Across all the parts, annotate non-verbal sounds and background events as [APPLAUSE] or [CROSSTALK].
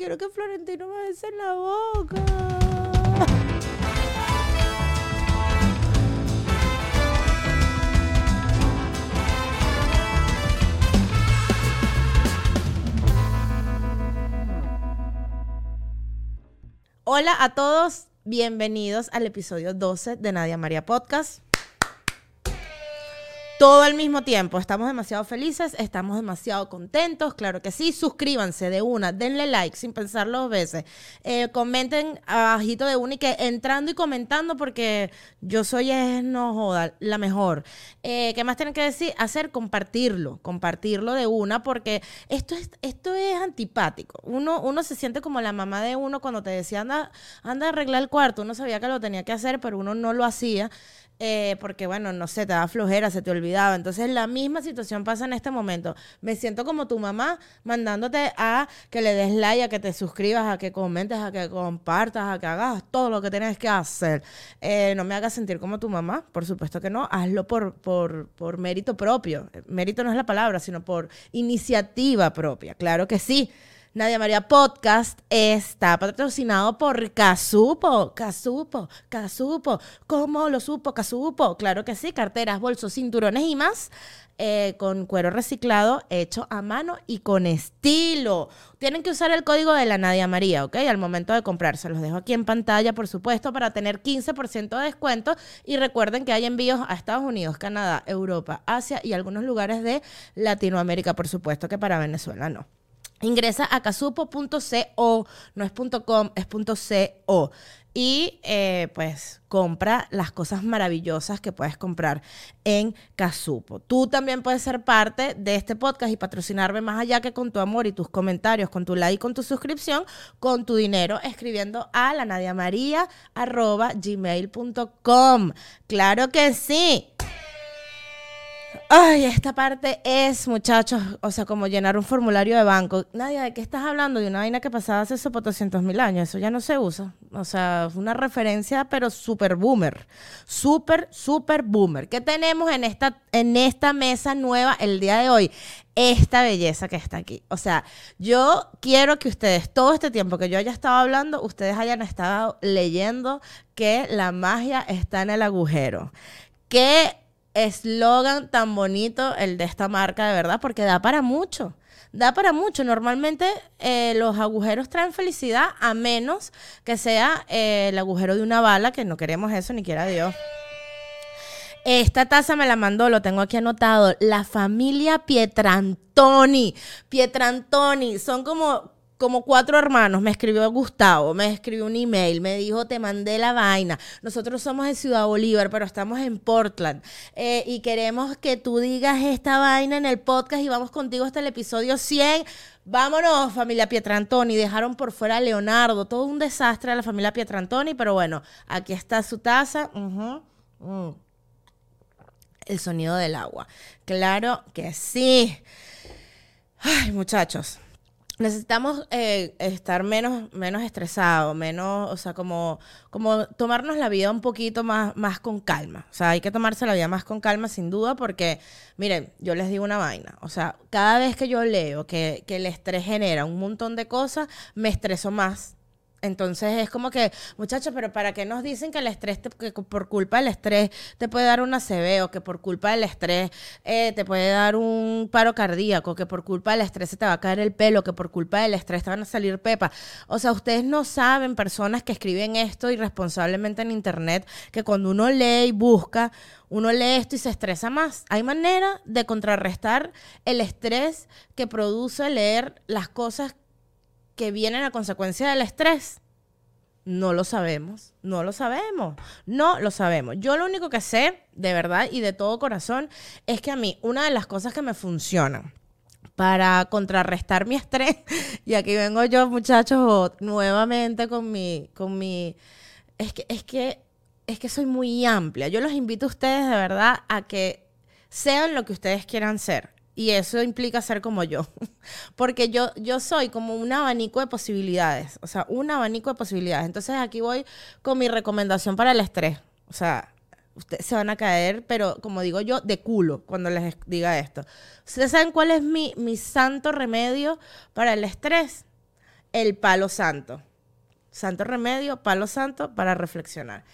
quiero que Florentino me bese en la boca. Hola a todos, bienvenidos al episodio 12 de Nadia María Podcast todo al mismo tiempo. Estamos demasiado felices, estamos demasiado contentos, claro que sí. Suscríbanse de una, denle like sin pensarlo dos veces. Eh, comenten abajito de una y que entrando y comentando porque yo soy, es, no joda, la mejor. Eh, ¿Qué más tienen que decir? Hacer compartirlo, compartirlo de una porque esto es, esto es antipático. Uno, uno se siente como la mamá de uno cuando te decía anda, anda a arreglar el cuarto. Uno sabía que lo tenía que hacer, pero uno no lo hacía. Eh, porque bueno, no sé, te da flojera, se te olvidaba. Entonces la misma situación pasa en este momento. Me siento como tu mamá mandándote a que le des like, a que te suscribas, a que comentes, a que compartas, a que hagas todo lo que tienes que hacer. Eh, no me hagas sentir como tu mamá, por supuesto que no. Hazlo por, por, por mérito propio. Mérito no es la palabra, sino por iniciativa propia. Claro que sí. Nadia María Podcast está patrocinado por Casupo. Casupo, Casupo. ¿Cómo lo supo Casupo? Claro que sí, carteras, bolsos, cinturones y más. Eh, con cuero reciclado hecho a mano y con estilo. Tienen que usar el código de la Nadia María, ¿ok? Al momento de comprar. Se los dejo aquí en pantalla, por supuesto, para tener 15% de descuento. Y recuerden que hay envíos a Estados Unidos, Canadá, Europa, Asia y algunos lugares de Latinoamérica, por supuesto, que para Venezuela no. Ingresa a casupo.co, no es .com, es .co. Y eh, pues compra las cosas maravillosas que puedes comprar en Casupo. Tú también puedes ser parte de este podcast y patrocinarme más allá que con tu amor y tus comentarios, con tu like, con tu suscripción, con tu dinero, escribiendo a la gmail.com. Claro que sí. Ay, esta parte es, muchachos, o sea, como llenar un formulario de banco. Nadia, ¿de qué estás hablando? De una vaina que pasaba hace eso por 200 mil años. Eso ya no se usa. O sea, es una referencia, pero súper boomer. Súper, súper boomer. ¿Qué tenemos en esta, en esta mesa nueva el día de hoy? Esta belleza que está aquí. O sea, yo quiero que ustedes, todo este tiempo que yo haya estado hablando, ustedes hayan estado leyendo que la magia está en el agujero. Que eslogan tan bonito el de esta marca, de verdad, porque da para mucho. Da para mucho. Normalmente eh, los agujeros traen felicidad, a menos que sea eh, el agujero de una bala, que no queremos eso, ni quiera Dios. Esta taza me la mandó, lo tengo aquí anotado. La familia Pietrantoni. Pietrantoni, son como como cuatro hermanos, me escribió Gustavo, me escribió un email, me dijo, te mandé la vaina. Nosotros somos de Ciudad Bolívar, pero estamos en Portland. Eh, y queremos que tú digas esta vaina en el podcast y vamos contigo hasta el episodio 100. Vámonos, familia Pietrantoni. Dejaron por fuera a Leonardo. Todo un desastre a la familia Pietrantoni, pero bueno, aquí está su taza. Mm. El sonido del agua. Claro que sí. Ay, muchachos necesitamos eh, estar menos, menos estresados, menos, o sea, como, como tomarnos la vida un poquito más, más con calma. O sea, hay que tomarse la vida más con calma, sin duda, porque, miren, yo les digo una vaina. O sea, cada vez que yo leo que, que el estrés genera un montón de cosas, me estreso más entonces es como que, muchachos, pero ¿para qué nos dicen que el estrés, que por culpa del estrés te puede dar una ACV o que por culpa del estrés eh, te puede dar un paro cardíaco, que por culpa del estrés se te va a caer el pelo, que por culpa del estrés te van a salir pepas? O sea, ustedes no saben, personas que escriben esto irresponsablemente en internet, que cuando uno lee y busca, uno lee esto y se estresa más. Hay manera de contrarrestar el estrés que produce leer las cosas que vienen a consecuencia del estrés? No lo sabemos, no lo sabemos, no lo sabemos. Yo lo único que sé, de verdad y de todo corazón, es que a mí una de las cosas que me funcionan para contrarrestar mi estrés, [LAUGHS] y aquí vengo yo, muchachos, nuevamente con mi, con mi, es que, es que, es que soy muy amplia. Yo los invito a ustedes de verdad a que sean lo que ustedes quieran ser. Y eso implica ser como yo. [LAUGHS] Porque yo, yo soy como un abanico de posibilidades. O sea, un abanico de posibilidades. Entonces aquí voy con mi recomendación para el estrés. O sea, ustedes se van a caer, pero como digo yo, de culo cuando les diga esto. ¿Ustedes saben cuál es mi, mi santo remedio para el estrés? el palo santo. Santo remedio, palo santo para reflexionar.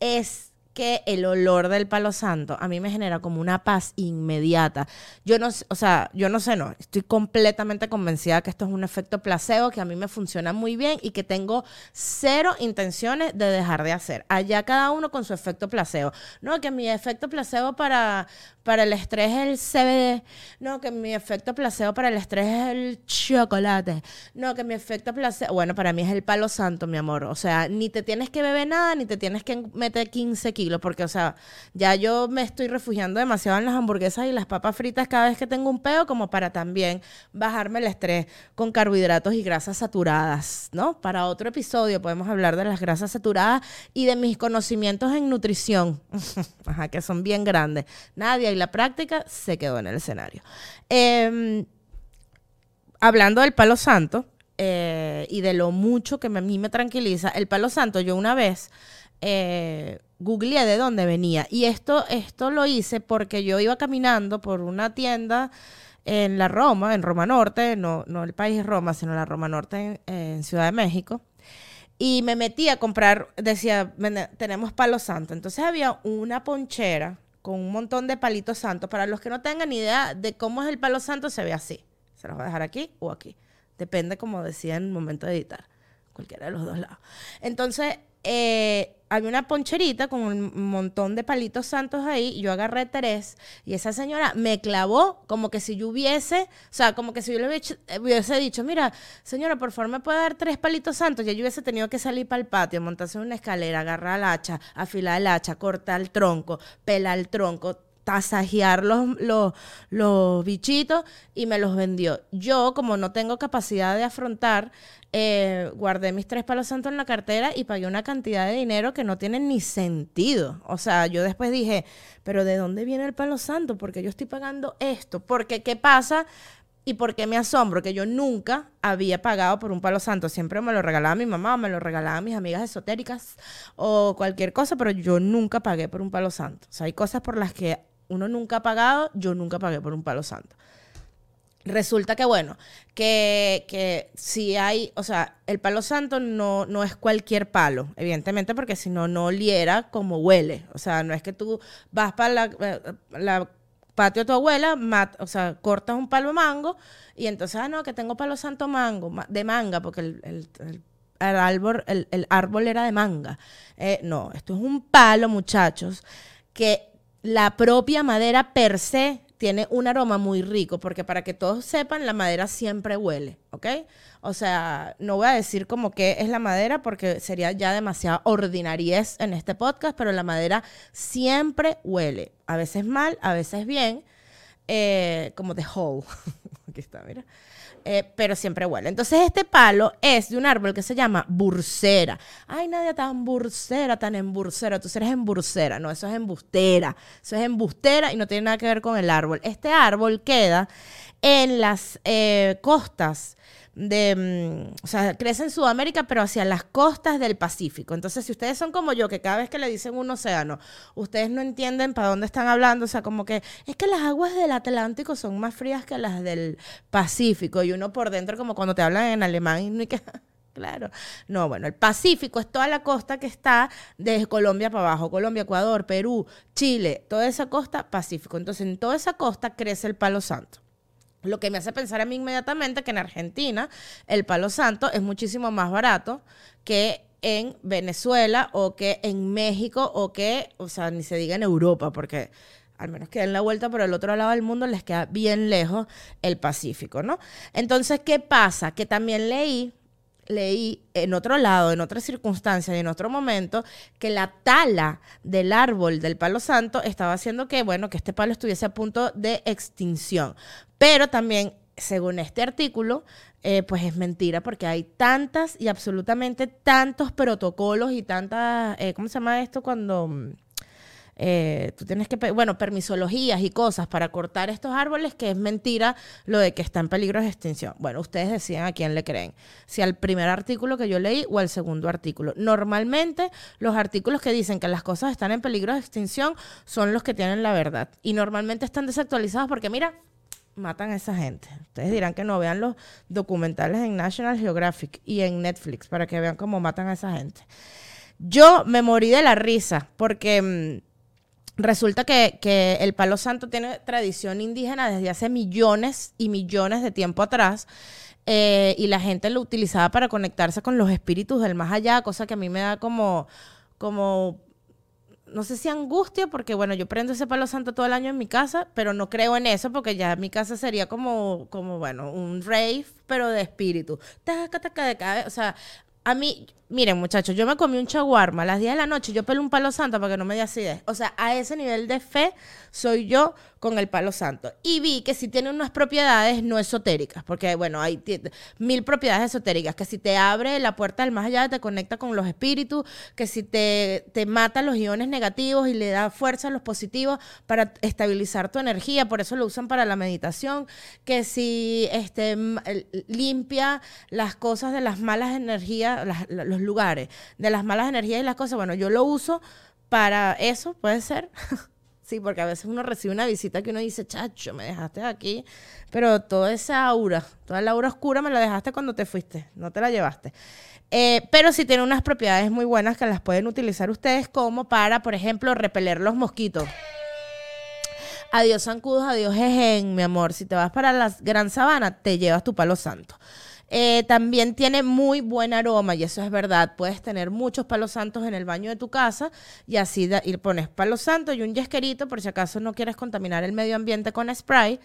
Es que el olor del palo santo a mí me genera como una paz inmediata. Yo no, o sea, yo no sé, no, estoy completamente convencida que esto es un efecto placebo que a mí me funciona muy bien y que tengo cero intenciones de dejar de hacer. Allá cada uno con su efecto placebo. No, que mi efecto placebo para, para el estrés es el CBD. No, que mi efecto placebo para el estrés es el chocolate. No, que mi efecto placebo, bueno, para mí es el palo santo, mi amor. O sea, ni te tienes que beber nada, ni te tienes que meter 15 kilos porque, o sea, ya yo me estoy refugiando demasiado en las hamburguesas y las papas fritas cada vez que tengo un pedo, como para también bajarme el estrés con carbohidratos y grasas saturadas, ¿no? Para otro episodio podemos hablar de las grasas saturadas y de mis conocimientos en nutrición, [LAUGHS] Ajá, que son bien grandes. Nadie y la práctica se quedó en el escenario. Em, hablando del palo santo, eh, y de lo mucho que a mí me tranquiliza, el palo santo, yo una vez eh, googleé de dónde venía. Y esto, esto lo hice porque yo iba caminando por una tienda en la Roma, en Roma Norte, no, no el país Roma, sino la Roma Norte en, Ciudad de México. Y me metí a comprar, decía, tenemos palo santo. Entonces había una ponchera con un montón de palitos santos. Para los que no tengan idea de cómo es el palo santo, se ve así. Se los voy a dejar aquí o aquí. Depende, como decía en el momento de editar. Cualquiera de los dos lados. Entonces, eh, había una poncherita con un montón de palitos santos ahí. Y yo agarré tres y esa señora me clavó como que si yo hubiese, o sea, como que si yo le hubiese, dicho, mira, señora, por favor me puede dar tres palitos santos. Ya yo hubiese tenido que salir para el patio, montarse en una escalera, agarrar el hacha, afilar el hacha, cortar el tronco, pelar el tronco, tasajear los, los, bichitos y me los vendió. Yo, como no tengo capacidad de afrontar, eh, guardé mis tres palos santos en la cartera y pagué una cantidad de dinero que no tiene ni sentido. O sea, yo después dije, pero ¿de dónde viene el palo santo? Porque yo estoy pagando esto. Porque, ¿qué pasa? ¿Y por qué me asombro? Que yo nunca había pagado por un palo santo. Siempre me lo regalaba mi mamá, me lo regalaba mis amigas esotéricas o cualquier cosa, pero yo nunca pagué por un palo santo. O sea, hay cosas por las que uno nunca ha pagado, yo nunca pagué por un palo santo. Resulta que, bueno, que, que si hay, o sea, el palo santo no, no es cualquier palo, evidentemente, porque si no, no oliera como huele. O sea, no es que tú vas para la, patio de tu abuela, o sea, cortas un palo mango y entonces, ah, no, que tengo palo santo mango, de manga, porque el, el, árbol, el, árbol era de manga. Eh, no, esto es un palo, muchachos, que la propia madera per se tiene un aroma muy rico, porque para que todos sepan, la madera siempre huele, ¿ok? O sea, no voy a decir como que es la madera porque sería ya demasiada ordinariez en este podcast, pero la madera siempre huele, a veces mal, a veces bien, eh, como de whole. [LAUGHS] Aquí está, mira. Eh, pero siempre huele. Entonces este palo es de un árbol que se llama bursera. Ay, nadie tan bursera, tan embursera. Tú eres embursera. No, eso es embustera. Eso es embustera y no tiene nada que ver con el árbol. Este árbol queda en las eh, costas de, mm, o sea, crece en Sudamérica, pero hacia las costas del Pacífico. Entonces, si ustedes son como yo, que cada vez que le dicen un océano, ustedes no entienden para dónde están hablando, o sea, como que es que las aguas del Atlántico son más frías que las del Pacífico, y uno por dentro, como cuando te hablan en alemán, y que... [LAUGHS] Claro. No, bueno, el Pacífico es toda la costa que está desde Colombia para abajo. Colombia, Ecuador, Perú, Chile, toda esa costa Pacífico. Entonces, en toda esa costa crece el palo santo. Lo que me hace pensar a mí inmediatamente que en Argentina el palo santo es muchísimo más barato que en Venezuela o que en México o que, o sea, ni se diga en Europa, porque al menos que den la vuelta por el otro lado del mundo les queda bien lejos el Pacífico, ¿no? Entonces, ¿qué pasa? Que también leí leí en otro lado, en otra circunstancia y en otro momento, que la tala del árbol del palo santo estaba haciendo que, bueno, que este palo estuviese a punto de extinción. Pero también, según este artículo, eh, pues es mentira porque hay tantas y absolutamente tantos protocolos y tantas, eh, ¿cómo se llama esto cuando... Eh, tú tienes que, bueno, permisologías y cosas para cortar estos árboles, que es mentira lo de que está en peligro de extinción. Bueno, ustedes decían a quién le creen, si al primer artículo que yo leí o al segundo artículo. Normalmente los artículos que dicen que las cosas están en peligro de extinción son los que tienen la verdad y normalmente están desactualizados porque mira, matan a esa gente. Ustedes dirán que no vean los documentales en National Geographic y en Netflix para que vean cómo matan a esa gente. Yo me morí de la risa porque mm, resulta que, que, el palo santo tiene tradición indígena desde hace millones y millones de tiempo atrás. Eh, y la gente lo utilizaba para conectarse con los espíritus del más allá, cosa que a mí me da como, como no sé si angustia, porque bueno, yo prendo ese palo santo todo el año en mi casa, pero no creo en eso, porque ya mi casa sería como, como bueno, un rave, pero de espíritu. O sea, a mí, miren muchachos, yo me comí un chaguarma a las 10 de la noche, yo pelo un palo santo para que no me dé acidez. O sea, a ese nivel de fe soy yo con el palo santo. Y vi que si tiene unas propiedades no esotéricas, porque bueno, hay mil propiedades esotéricas, que si te abre la puerta del más allá, te conecta con los espíritus, que si te, te mata los iones negativos y le da fuerza a los positivos para estabilizar tu energía, por eso lo usan para la meditación, que si este, limpia las cosas de las malas energías, los lugares, de las malas energías y las cosas, bueno, yo lo uso para eso, puede ser. [LAUGHS] Sí, porque a veces uno recibe una visita que uno dice, chacho, me dejaste aquí, pero toda esa aura, toda la aura oscura me la dejaste cuando te fuiste, no te la llevaste. Eh, pero sí tiene unas propiedades muy buenas que las pueden utilizar ustedes como para, por ejemplo, repeler los mosquitos. Adiós zancudos, adiós jejen, mi amor. Si te vas para la gran sabana, te llevas tu palo santo. Eh, también tiene muy buen aroma y eso es verdad. Puedes tener muchos palos santos en el baño de tu casa y así y pones palo santo y un yesquerito por si acaso no quieres contaminar el medio ambiente con spray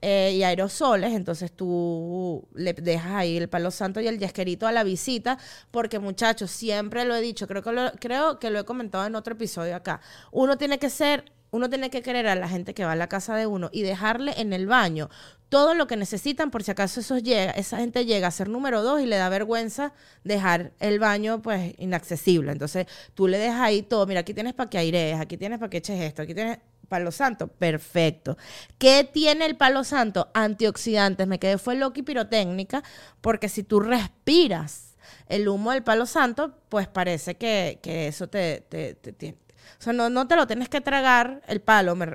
eh, y aerosoles. Entonces tú le dejas ahí el palo santo y el yesquerito a la visita porque muchachos, siempre lo he dicho, creo que creo que lo he comentado en otro episodio acá. Uno tiene que ser uno tiene que querer a la gente que va a la casa de uno y dejarle en el baño todo lo que necesitan por si acaso eso llega, esa gente llega a ser número dos y le da vergüenza dejar el baño pues inaccesible. Entonces tú le dejas ahí todo, mira, aquí tienes para que aires, aquí tienes para que eches esto, aquí tienes palo santo, perfecto. ¿Qué tiene el palo santo? Antioxidantes. Me quedé fue y pirotécnica porque si tú respiras el humo del palo santo, pues parece que, eso te, te, te, o sea, no, no te lo tienes que tragar el palo, me,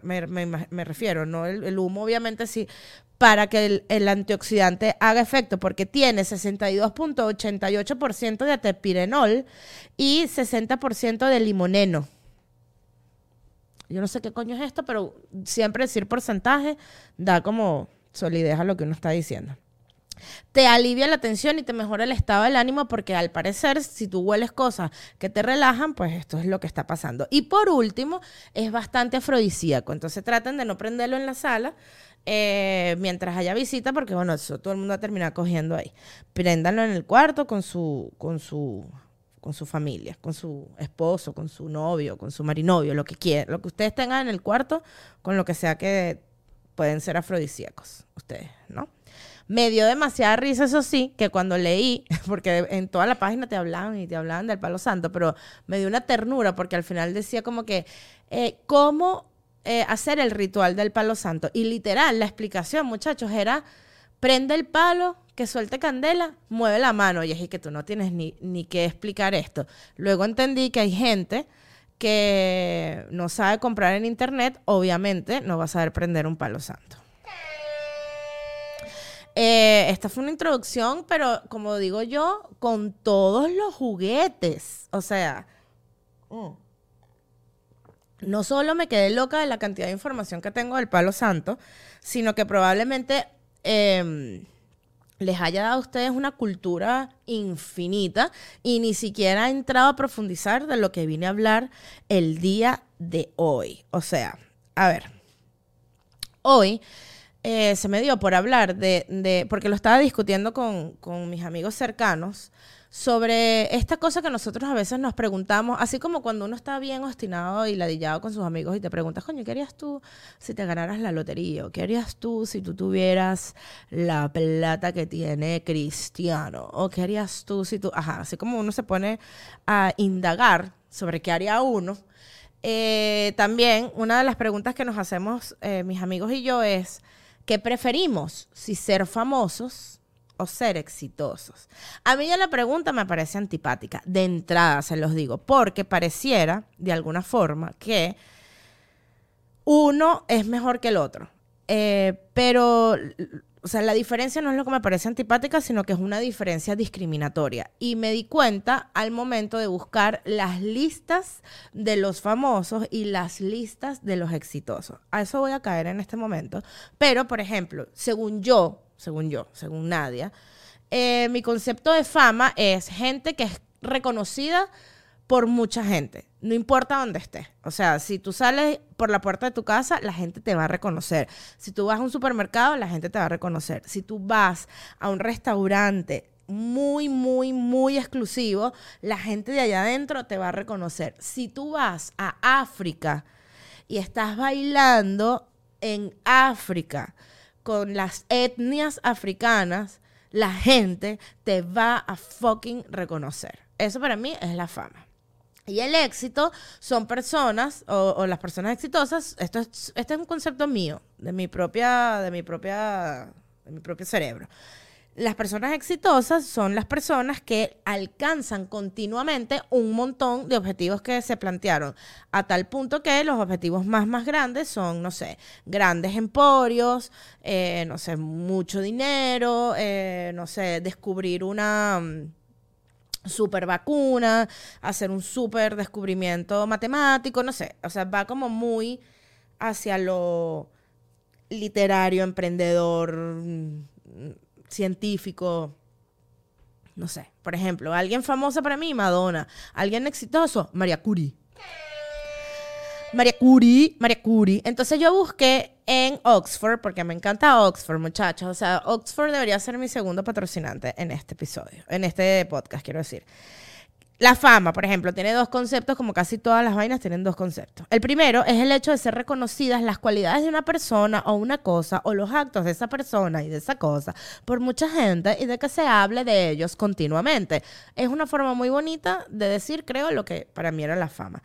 refiero, ¿no? El, humo, obviamente, sí, para que el, antioxidante haga efecto, porque tiene 62.88% de atepirenol y 60% de limoneno. Yo no sé qué coño es esto, pero siempre decir porcentaje da como solidez a lo que uno está diciendo te alivia la tensión y te mejora el estado del ánimo porque al parecer si tú hueles cosas que te relajan, pues esto es lo que está pasando. Y por último, es bastante afrodisíaco, entonces traten de no prenderlo en la sala. Eh, mientras haya visita, porque bueno, eso todo el mundo va a terminar cogiendo ahí. Préndanlo en el cuarto con su, con su, con su familia, con su esposo, con su novio, con su marinovio, lo que quieran, lo que ustedes tengan en el cuarto, con lo que sea que pueden ser afrodisíacos, ustedes, ¿no? Me dio demasiada risa, eso sí, que cuando leí, [LAUGHS] porque en toda la página te hablaban y te hablaban del palo santo, pero me dio una ternura porque al final decía como que, eh, ¿cómo eh, hacer el ritual del palo santo? Y literal, la explicación, muchachos, era, prende el palo, que suelte candela, mueve la mano. Y es que tú no tienes ni, ni que explicar esto. Luego entendí que hay gente que no sabe comprar en internet, obviamente no va a saber prender un palo santo. Eh, esta fue una introducción, pero como digo yo, con todos los juguetes. O sea, mm, no solo me quedé loca de la cantidad de información que tengo del Palo Santo, sino que probablemente em, les haya dado a ustedes una cultura infinita y ni siquiera ha entrado a profundizar de lo que vine a hablar el día de hoy. O sea, a ver, hoy eh, se me dio por hablar de, porque lo estaba discutiendo con, mis amigos cercanos, sobre esta cosa que nosotros a veces nos preguntamos, así como cuando uno está bien obstinado y ladillado con sus amigos y te preguntas, coño, ¿qué harías tú si te ganaras la lotería? ¿O qué harías tú si tú tuvieras la plata que tiene Cristiano? ¿O qué harías tú si tú, ajá, así como uno se pone a indagar sobre qué haría uno? Eh, también una de las preguntas que nos hacemos eh, mis amigos y yo es, ¿Qué preferimos? Si ser famosos o ser exitosos. A mí ya la pregunta me parece antipática. De entrada se los digo, porque pareciera, de alguna forma, que uno es mejor que el otro. Eh, pero o sea, la diferencia no es lo que me parece antipática, sino que es una diferencia discriminatoria. Y me di cuenta al momento de buscar las listas de los famosos y las listas de los exitosos. A eso voy a caer en este momento. Pero, por ejemplo, según yo, según yo, según Nadia, eh, mi concepto de fama es gente que es reconocida por mucha gente, no importa dónde estés. O sea, si tú sales por la puerta de tu casa, la gente te va a reconocer. Si tú vas a un supermercado, la gente te va a reconocer. Si tú vas a un restaurante muy, muy, muy exclusivo, la gente de allá adentro te va a reconocer. Si tú vas a África y estás bailando en África con las etnias africanas, la gente te va a fucking reconocer. Eso para mí es la fama. Y el éxito son personas, o, las personas exitosas, esto es, este es un concepto mío, de mi propia, de mi propia, de mi propio cerebro. Las personas exitosas son las personas que alcanzan continuamente un montón de objetivos que se plantearon, a tal punto que los objetivos más, más grandes son, no sé, grandes emporios, eh, no sé, mucho dinero, eh, no sé, descubrir una super vacuna, hacer un super descubrimiento matemático, no sé, o sea, va como muy hacia lo literario, emprendedor, mm, científico, no sé. Por ejemplo, alguien famosa para mí, Madonna. Alguien exitoso, María Curie. María Curie, María Curie. Entonces yo busqué en Oxford, porque me encanta Oxford, muchachos. O sea, Oxford debería ser mi segundo patrocinante en este episodio, en este podcast, quiero decir. La fama, por ejemplo, tiene dos conceptos, como casi todas las vainas tienen dos conceptos. El primero es el hecho de ser reconocidas las cualidades de una persona o una cosa o los actos de esa persona y de esa cosa por mucha gente y de que se hable de ellos continuamente. Es una forma muy bonita de decir, creo, lo que para mí era la fama.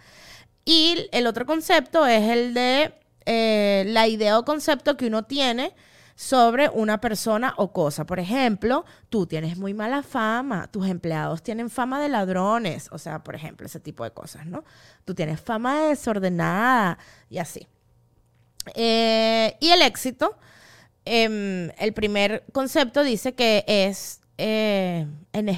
Y el otro concepto es el de eh, la idea o concepto que uno tiene sobre una persona o cosa. Por ejemplo, tú tienes muy mala fama, tus empleados tienen fama de ladrones, o sea, por ejemplo, ese tipo de cosas, ¿no? Tú tienes fama de desordenada y así. Eh, y el éxito, em, el primer concepto dice que es eh, en,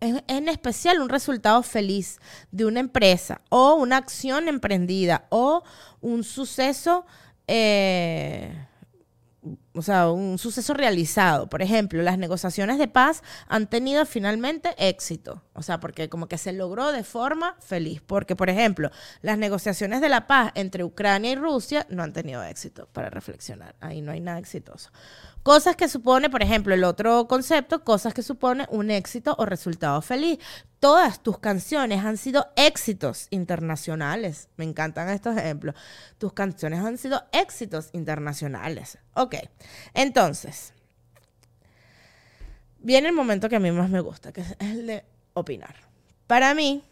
en, especial un resultado feliz de una empresa o una acción emprendida o un suceso, eh, o sea, un suceso realizado. Por ejemplo, las negociaciones de paz han tenido finalmente éxito. O sea, porque como que se logró de forma feliz. Porque, por ejemplo, las negociaciones de la paz entre Ucrania y Rusia no han tenido éxito, para reflexionar. Ahí no hay nada exitoso. Cosas que supone, por ejemplo, el otro concepto, cosas que supone un éxito o resultado feliz. Todas tus canciones han sido éxitos internacionales. Me encantan estos ejemplos. Tus canciones han sido éxitos internacionales. Ok, entonces, viene el momento que a mí más me gusta, que es el de opinar. Para mí,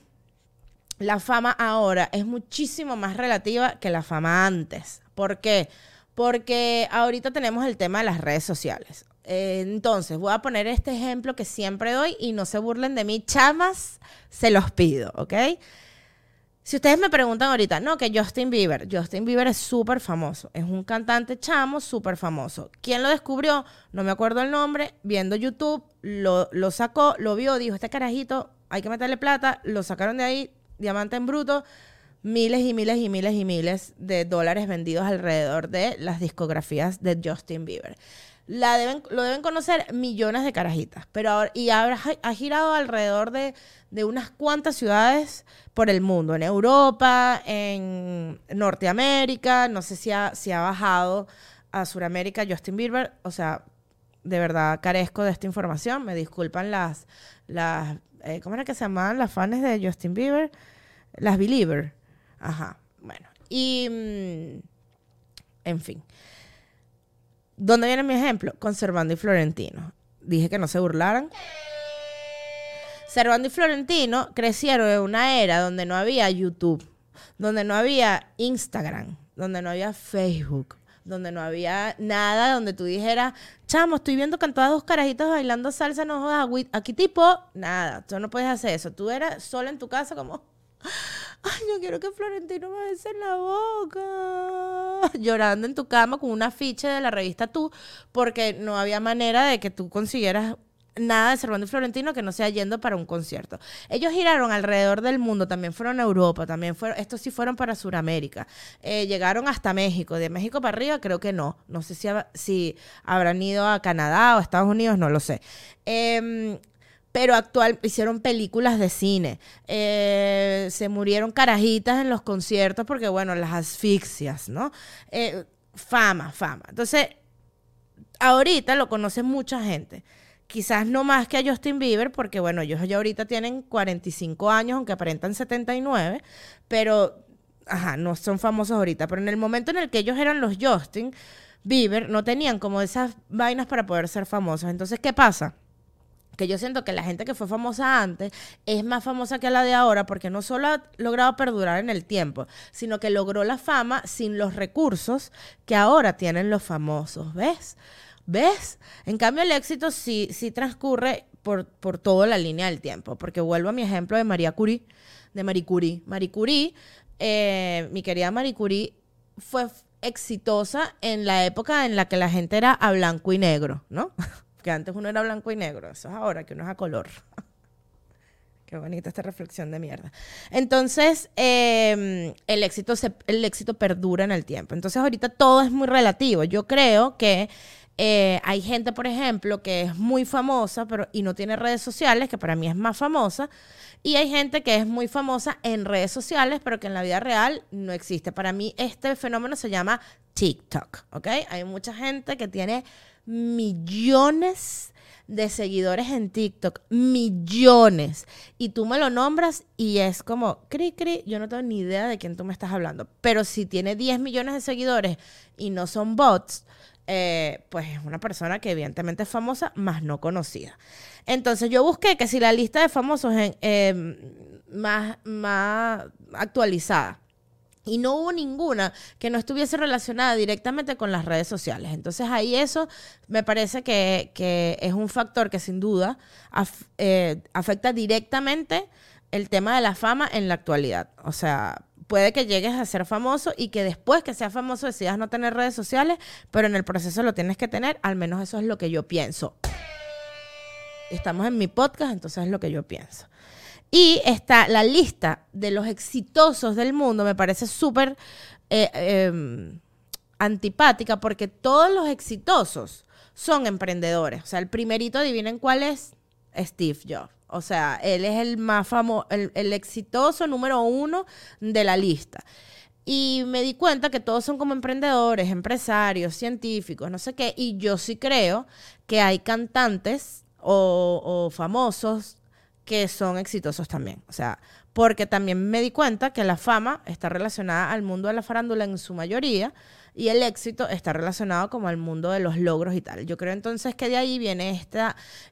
la fama ahora es muchísimo más relativa que la fama antes. ¿Por qué? porque ahorita tenemos el tema de las redes sociales. Entonces, voy a poner este ejemplo que siempre doy y no se burlen de mí, chamas, se los pido, ¿ok? Si ustedes me preguntan ahorita, no, que Justin Bieber, Justin Bieber es súper famoso, es un cantante chamo súper famoso. ¿Quién lo descubrió? No me acuerdo el nombre, viendo YouTube, lo, sacó, lo vio, dijo, este carajito, hay que meterle plata, lo sacaron de ahí, diamante en bruto, miles y miles y miles y miles de dólares vendidos alrededor de las discografías de Justin Bieber. La deben, lo deben conocer millones de carajitas, pero ahora, y ha, girado alrededor de, de, unas cuantas ciudades por el mundo, en Europa, en Norteamérica, no sé si ha, si ha bajado a Sudamérica Justin Bieber, o sea, de verdad carezco de esta información, me disculpan las, las eh, ¿cómo era que se llamaban las fans de Justin Bieber? Las Believer. Ajá, bueno. Y, mm, en fin. ¿Dónde viene mi ejemplo? Con Servando y Florentino. Dije que no se burlaran. Servando y Florentino crecieron en una era donde no había YouTube, donde no había Instagram, donde no había Facebook, donde no había nada donde tú dijeras, chamo, estoy viendo cantadas dos carajitos bailando salsa, no jodas, aquí tipo, nada, tú no puedes hacer eso. Tú eras solo en tu casa como, ay, yo quiero que Florentino me bese en la boca. [LAUGHS] Llorando en tu cama con un afiche de la revista Tú, porque no había manera de que tú consiguieras nada de Servando y Florentino que no sea yendo para un concierto. Ellos giraron alrededor del mundo, también fueron a Europa, también fueron, estos sí fueron para Sudamérica, eh, llegaron hasta México, de México para arriba creo que no, no sé si, si habrán ido a Canadá o Estados Unidos, no lo sé. Em, pero actual hicieron películas de cine. Eh, se murieron carajitas en los conciertos porque, bueno, las asfixias, ¿no? Eh, fama, fama. Entonces, ahorita lo conoce mucha gente. Quizás no más que a Justin Bieber, porque, bueno, ellos ya ahorita tienen 45 años, aunque aparentan 79, pero, ajá, no son famosos ahorita. Pero en el momento en el que ellos eran los Justin Bieber, no tenían como esas vainas para poder ser famosos. Entonces, ¿qué pasa? Que yo siento que la gente que fue famosa antes es más famosa que la de ahora porque no solo ha logrado perdurar en el tiempo, sino que logró la fama sin los recursos que ahora tienen los famosos, ¿ves? ¿Ves? En cambio el éxito sí, sí transcurre por, por toda la línea del tiempo, porque vuelvo a mi ejemplo de María Curie, de Marie Curie. Marie Curie, eh, mi querida Marie Curie, fue exitosa en la época en la que la gente era a blanco y negro, ¿no? [LAUGHS] antes uno era blanco y negro, eso es ahora que uno es a color. [LAUGHS] Qué bonita esta reflexión de mierda. Entonces, em, el, éxito el éxito perdura en el tiempo. Entonces, ahorita todo es muy relativo. Yo creo que eh, hay gente, por ejemplo, que es muy famosa pero, y no tiene redes sociales, que para mí es más famosa. Y hay gente que es muy famosa en redes sociales, pero que en la vida real no existe. Para mí, este fenómeno se llama TikTok, ¿ok? Hay mucha gente que tiene millones de seguidores en TikTok, millones. Y tú me lo nombras y es como, cri, cri, yo no tengo ni idea de quién tú me estás hablando. Pero si tiene 10 millones de seguidores y no son bots, eh, pues es una persona que evidentemente es famosa, más no conocida. Entonces yo busqué que si la lista de famosos en, em, más, más actualizada y no hubo ninguna que no estuviese relacionada directamente con las redes sociales. Entonces ahí eso me parece que, es un factor que sin duda eh, afecta directamente el tema de la fama en la actualidad. O sea, puede que llegues a ser famoso y que después que seas famoso decidas no tener redes sociales, pero en el proceso lo tienes que tener, al menos eso es lo que yo pienso. Estamos en mi podcast, entonces es lo que yo pienso. Y está la lista de los exitosos del mundo, me parece súper eh, em, antipática porque todos los exitosos son emprendedores. O sea, el primerito, adivinen cuál es, Steve Jobs. O sea, él es el más famoso, el, el exitoso número uno de la lista. Y me di cuenta que todos son como emprendedores, empresarios, científicos, no sé qué. Y yo sí creo que hay cantantes o, o famosos que son exitosos también. O sea, porque también me di cuenta que la fama está relacionada al mundo de la farándula en su mayoría y el éxito está relacionado como al mundo de los logros y tal. Yo creo entonces que de ahí viene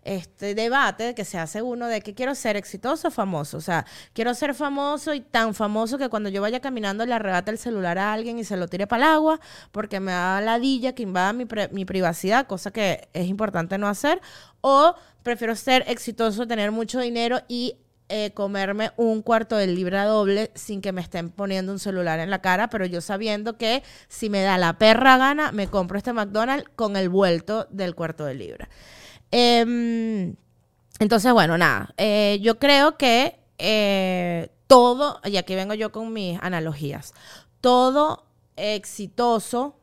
este debate que se hace uno de que quiero ser exitoso o famoso. O sea, quiero ser famoso y tan famoso que cuando yo vaya caminando le arrebate el celular a alguien y se lo tire para el agua porque me da ladilla que invada mi, mi privacidad, cosa que es importante no hacer. O prefiero ser exitoso, tener mucho dinero y eh, comerme un cuarto de libra doble sin que me estén poniendo un celular en la cara, pero yo sabiendo que si me da la perra gana, me compro este McDonald's con el vuelto del cuarto de libra. Em, entonces, bueno, nada, eh, yo creo que eh, todo, y aquí vengo yo con mis analogías, todo exitoso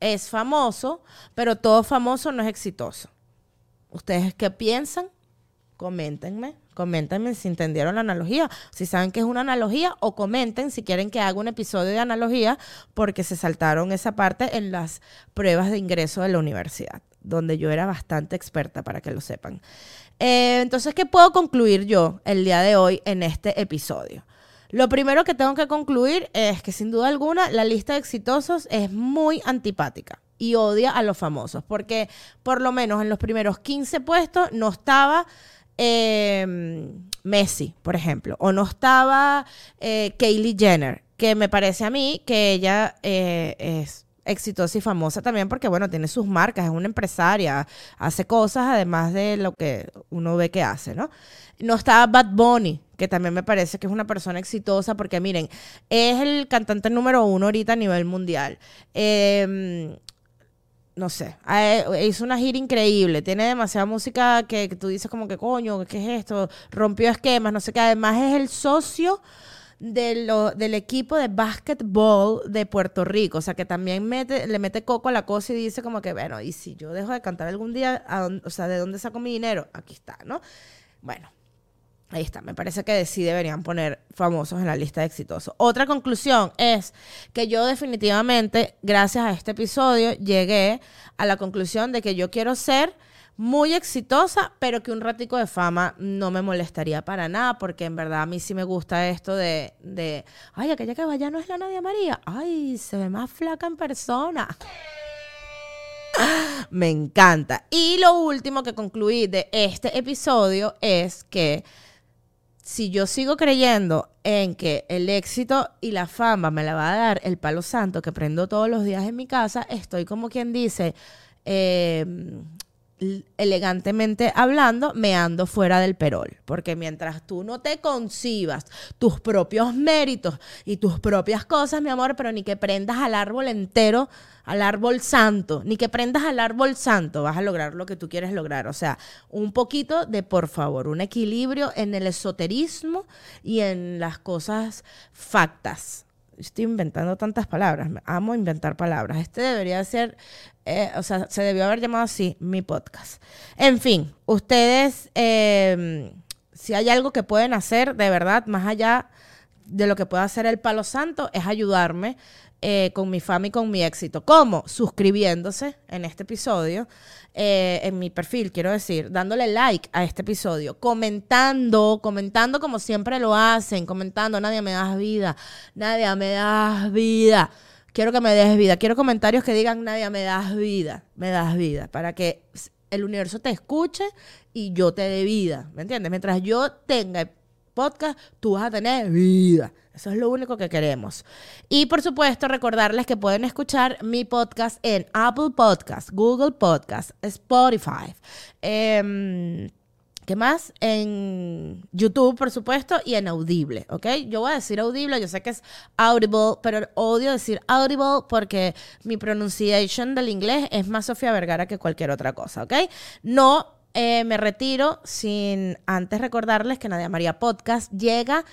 es famoso, pero todo famoso no es exitoso. ¿Ustedes qué piensan? Coméntenme, coméntenme si entendieron la analogía, si saben que es una analogía o comenten si quieren que haga un episodio de analogía porque se saltaron esa parte en las pruebas de ingreso de la universidad, donde yo era bastante experta para que lo sepan. Eh, entonces, ¿qué puedo concluir yo el día de hoy en este episodio? Lo primero que tengo que concluir es que sin duda alguna la lista de exitosos es muy antipática y odia a los famosos, porque por lo menos en los primeros 15 puestos no estaba em, Messi, por ejemplo, o no estaba eh, Kaylee Jenner, que me parece a mí que ella eh, es exitosa y famosa también porque, bueno, tiene sus marcas, es una empresaria, hace cosas además de lo que uno ve que hace, ¿no? No está Bad Bunny, que también me parece que es una persona exitosa porque, miren, es el cantante número uno ahorita a nivel mundial. Eh, no sé, hizo una gira increíble, tiene demasiada música que, tú dices como que coño, ¿qué es esto? Rompió esquemas, no sé qué, además es el socio de lo, del equipo de básquetbol de Puerto Rico, o sea que también mete, le mete coco a la cosa y dice como que, bueno, y si yo dejo de cantar algún día, o sea, ¿de dónde saco mi dinero? Aquí está, ¿no? Bueno, Ahí está, me parece que sí deberían poner famosos en la lista de exitosos. Otra conclusión es que yo definitivamente, gracias a este episodio, llegué a la conclusión de que yo quiero ser muy exitosa, pero que un ratico de fama no me molestaría para nada, porque en verdad a mí sí me gusta esto de, de ay, aquella que vaya no es la Nadia María, ay, se ve más flaca en persona. [LAUGHS] me encanta. Y lo último que concluí de este episodio es que si yo sigo creyendo en que el éxito y la fama me la va a dar el palo santo que prendo todos los días en mi casa, estoy como quien dice, eh, elegantemente hablando, me ando fuera del perol. Porque mientras tú no te concibas tus propios méritos y tus propias cosas, mi amor, pero ni que prendas al árbol entero, al árbol santo, ni que prendas al árbol santo, vas a lograr lo que tú quieres lograr. O sea, un poquito de, por favor, un equilibrio en el esoterismo y en las cosas factas estoy inventando tantas palabras, amo inventar palabras. Este debería ser, eh, o sea, se debió haber llamado así mi podcast. En fin, ustedes, em, si hay algo que pueden hacer de verdad, más allá de lo que pueda hacer el Palo Santo, es ayudarme eh, con mi fama y con mi éxito. ¿Cómo? Suscribiéndose en este episodio, eh, en mi perfil, quiero decir, dándole like a este episodio, comentando, comentando como siempre lo hacen, comentando, nadie me das vida, nadie me das vida. Quiero que me des vida. Quiero comentarios que digan, nadie me das vida, me das vida, para que el universo te escuche y yo te dé vida. ¿Me entiendes? Mientras yo tenga podcast, tú vas a tener vida. Eso es lo único que queremos. Y por supuesto, recordarles que pueden escuchar mi podcast en Apple Podcast, Google Podcast, Spotify. Em, ¿Qué más? En YouTube, por supuesto, y en Audible, ¿ok? Yo voy a decir Audible, yo sé que es Audible, pero odio decir Audible porque mi pronunciación del inglés es más Sofía Vergara que cualquier otra cosa, ¿ok? No eh, me retiro sin antes recordarles que Nadia María Podcast llega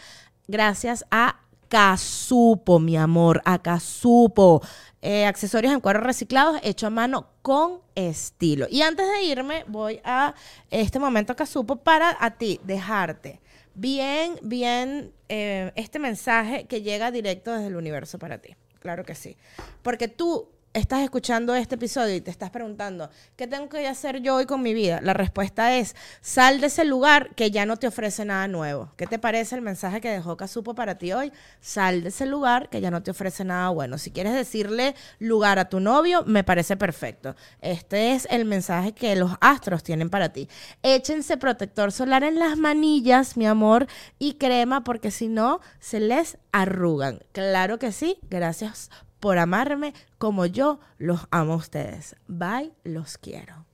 gracias a Casupo, mi amor, a Casupo. Eh, accesorios en cuero reciclados hecho a mano con estilo. Y antes de irme, voy a este momento Casupo para a ti dejarte bien, bien eh, este mensaje que llega directo desde el universo para ti. Claro que sí. Porque tú estás escuchando este episodio y te estás preguntando, ¿qué tengo que hacer yo hoy con mi vida? La respuesta es, sal de ese lugar que ya no te ofrece nada nuevo. ¿Qué te parece el mensaje que dejó Casupo para ti hoy? Sal de ese lugar que ya no te ofrece nada bueno. Si quieres decirle lugar a tu novio, me parece perfecto. Este es el mensaje que los astros tienen para ti. Échense protector solar en las manillas, mi amor, y crema, porque si no, se les arrugan. Claro que sí. Gracias por amarme como yo los amo a ustedes. Bye, los quiero.